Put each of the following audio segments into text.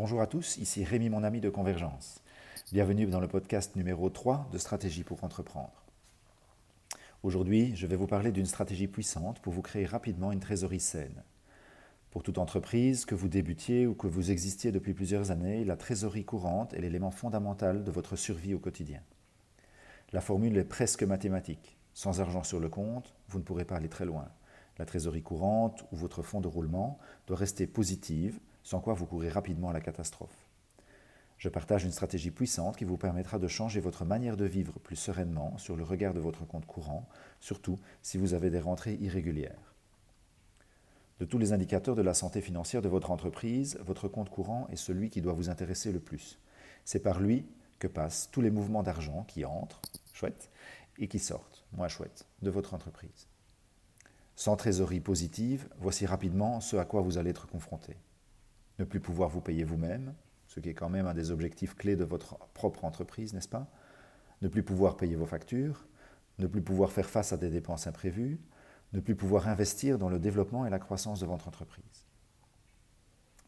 Bonjour à tous, ici Rémi mon ami de Convergence. Bienvenue dans le podcast numéro 3 de Stratégie pour entreprendre. Aujourd'hui, je vais vous parler d'une stratégie puissante pour vous créer rapidement une trésorerie saine. Pour toute entreprise, que vous débutiez ou que vous existiez depuis plusieurs années, la trésorerie courante est l'élément fondamental de votre survie au quotidien. La formule est presque mathématique. Sans argent sur le compte, vous ne pourrez pas aller très loin. La trésorerie courante ou votre fonds de roulement doit rester positive, sans quoi vous courez rapidement à la catastrophe. Je partage une stratégie puissante qui vous permettra de changer votre manière de vivre plus sereinement sur le regard de votre compte courant, surtout si vous avez des rentrées irrégulières. De tous les indicateurs de la santé financière de votre entreprise, votre compte courant est celui qui doit vous intéresser le plus. C'est par lui que passent tous les mouvements d'argent qui entrent, chouette, et qui sortent, moins chouette, de votre entreprise. Sans trésorerie positive, voici rapidement ce à quoi vous allez être confronté. Ne plus pouvoir vous payer vous-même, ce qui est quand même un des objectifs clés de votre propre entreprise, n'est-ce pas? Ne plus pouvoir payer vos factures, ne plus pouvoir faire face à des dépenses imprévues, ne plus pouvoir investir dans le développement et la croissance de votre entreprise.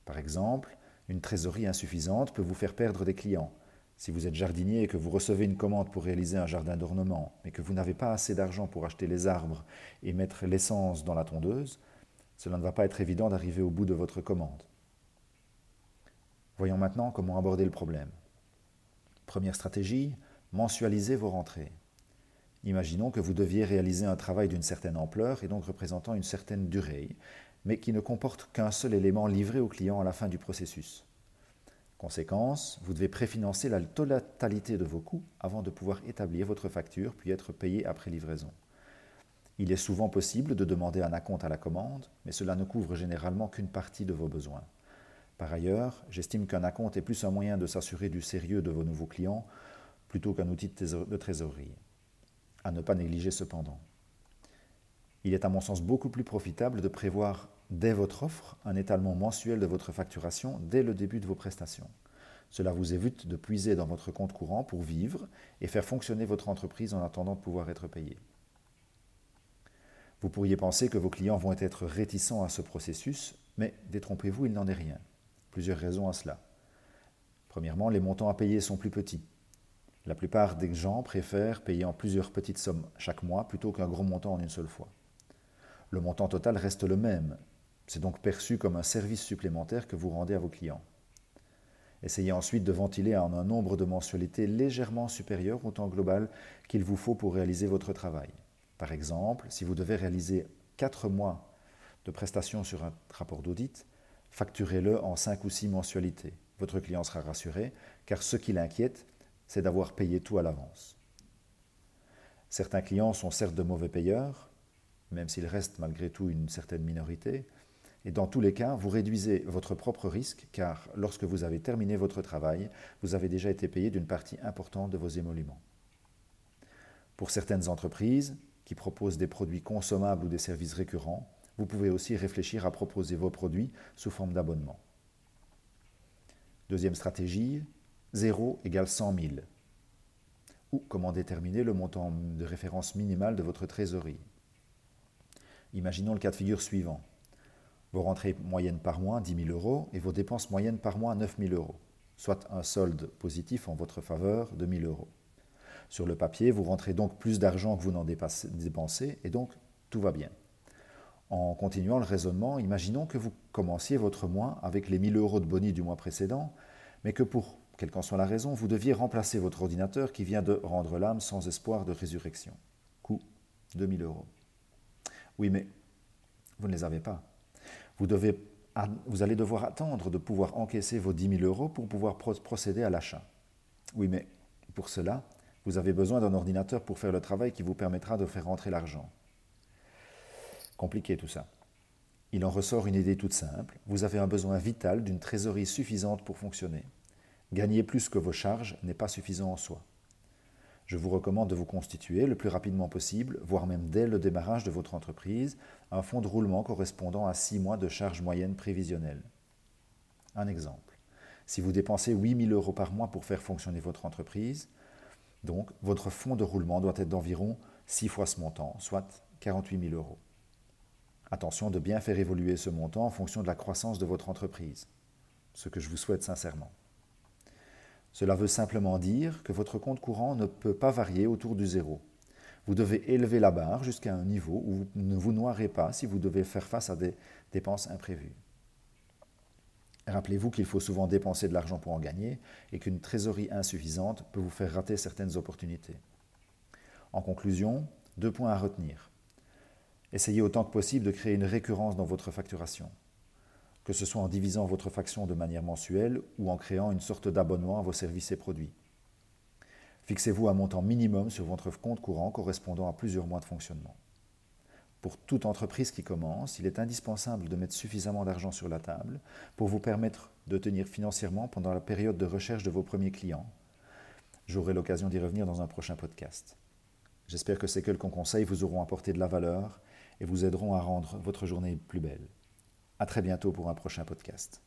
Par exemple, une trésorerie insuffisante peut vous faire perdre des clients, si vous êtes jardinier et que vous recevez une commande pour réaliser un jardin d'ornement, mais que vous n'avez pas assez d'argent pour acheter les arbres et mettre l'essence dans la tondeuse, cela ne va pas être évident d'arriver au bout de votre commande. Voyons maintenant comment aborder le problème. Première stratégie, mensualisez vos rentrées. Imaginons que vous deviez réaliser un travail d'une certaine ampleur et donc représentant une certaine durée, mais qui ne comporte qu'un seul élément livré au client à la fin du processus. Conséquence, vous devez préfinancer la totalité de vos coûts avant de pouvoir établir votre facture puis être payé après livraison. Il est souvent possible de demander un acompte à la commande, mais cela ne couvre généralement qu'une partie de vos besoins. Par ailleurs, j'estime qu'un acompte est plus un moyen de s'assurer du sérieux de vos nouveaux clients plutôt qu'un outil de trésorerie. À ne pas négliger cependant. Il est à mon sens beaucoup plus profitable de prévoir dès votre offre un étalement mensuel de votre facturation dès le début de vos prestations. Cela vous évite de puiser dans votre compte courant pour vivre et faire fonctionner votre entreprise en attendant de pouvoir être payé. Vous pourriez penser que vos clients vont être réticents à ce processus, mais détrompez-vous, il n'en est rien. Plusieurs raisons à cela. Premièrement, les montants à payer sont plus petits. La plupart des gens préfèrent payer en plusieurs petites sommes chaque mois plutôt qu'un gros montant en une seule fois. Le montant total reste le même, c'est donc perçu comme un service supplémentaire que vous rendez à vos clients. Essayez ensuite de ventiler en un nombre de mensualités légèrement supérieur au temps global qu'il vous faut pour réaliser votre travail. Par exemple, si vous devez réaliser 4 mois de prestations sur un rapport d'audit, facturez-le en 5 ou 6 mensualités. Votre client sera rassuré, car ce qui l'inquiète, c'est d'avoir payé tout à l'avance. Certains clients sont certes de mauvais payeurs, même s'il reste malgré tout une certaine minorité, et dans tous les cas, vous réduisez votre propre risque car lorsque vous avez terminé votre travail, vous avez déjà été payé d'une partie importante de vos émoluments. Pour certaines entreprises qui proposent des produits consommables ou des services récurrents, vous pouvez aussi réfléchir à proposer vos produits sous forme d'abonnement. Deuxième stratégie, 0 égale 100 000. Ou comment déterminer le montant de référence minimal de votre trésorerie. Imaginons le cas de figure suivant vos rentrées moyennes par mois 10 000 euros et vos dépenses moyennes par mois 9 000 euros, soit un solde positif en votre faveur de 1 000 euros. Sur le papier, vous rentrez donc plus d'argent que vous n'en dépensez et donc tout va bien. En continuant le raisonnement, imaginons que vous commenciez votre mois avec les 1000 euros de boni du mois précédent, mais que pour, quelle qu'en soit la raison, vous deviez remplacer votre ordinateur qui vient de rendre l'âme sans espoir de résurrection. Coût 2000 euros. Oui, mais vous ne les avez pas. Vous, vous allez devoir attendre de pouvoir encaisser vos 10 000 euros pour pouvoir procéder à l'achat. Oui, mais pour cela, vous avez besoin d'un ordinateur pour faire le travail qui vous permettra de faire rentrer l'argent. Compliqué tout ça. Il en ressort une idée toute simple. Vous avez un besoin vital d'une trésorerie suffisante pour fonctionner. Gagner plus que vos charges n'est pas suffisant en soi. Je vous recommande de vous constituer le plus rapidement possible, voire même dès le démarrage de votre entreprise, un fonds de roulement correspondant à 6 mois de charges moyennes prévisionnelles. Un exemple. Si vous dépensez 8 000 euros par mois pour faire fonctionner votre entreprise, donc votre fonds de roulement doit être d'environ 6 fois ce montant, soit 48 000 euros. Attention de bien faire évoluer ce montant en fonction de la croissance de votre entreprise. ce que je vous souhaite sincèrement. Cela veut simplement dire que votre compte courant ne peut pas varier autour du zéro. Vous devez élever la barre jusqu'à un niveau où vous ne vous noierez pas si vous devez faire face à des dépenses imprévues. Rappelez-vous qu'il faut souvent dépenser de l'argent pour en gagner et qu'une trésorerie insuffisante peut vous faire rater certaines opportunités. En conclusion, deux points à retenir. Essayez autant que possible de créer une récurrence dans votre facturation, que ce soit en divisant votre faction de manière mensuelle ou en créant une sorte d'abonnement à vos services et produits. Fixez-vous un montant minimum sur votre compte courant correspondant à plusieurs mois de fonctionnement. Pour toute entreprise qui commence, il est indispensable de mettre suffisamment d'argent sur la table pour vous permettre de tenir financièrement pendant la période de recherche de vos premiers clients. J'aurai l'occasion d'y revenir dans un prochain podcast. J'espère que ces quelques conseils vous auront apporté de la valeur et vous aideront à rendre votre journée plus belle. À très bientôt pour un prochain podcast.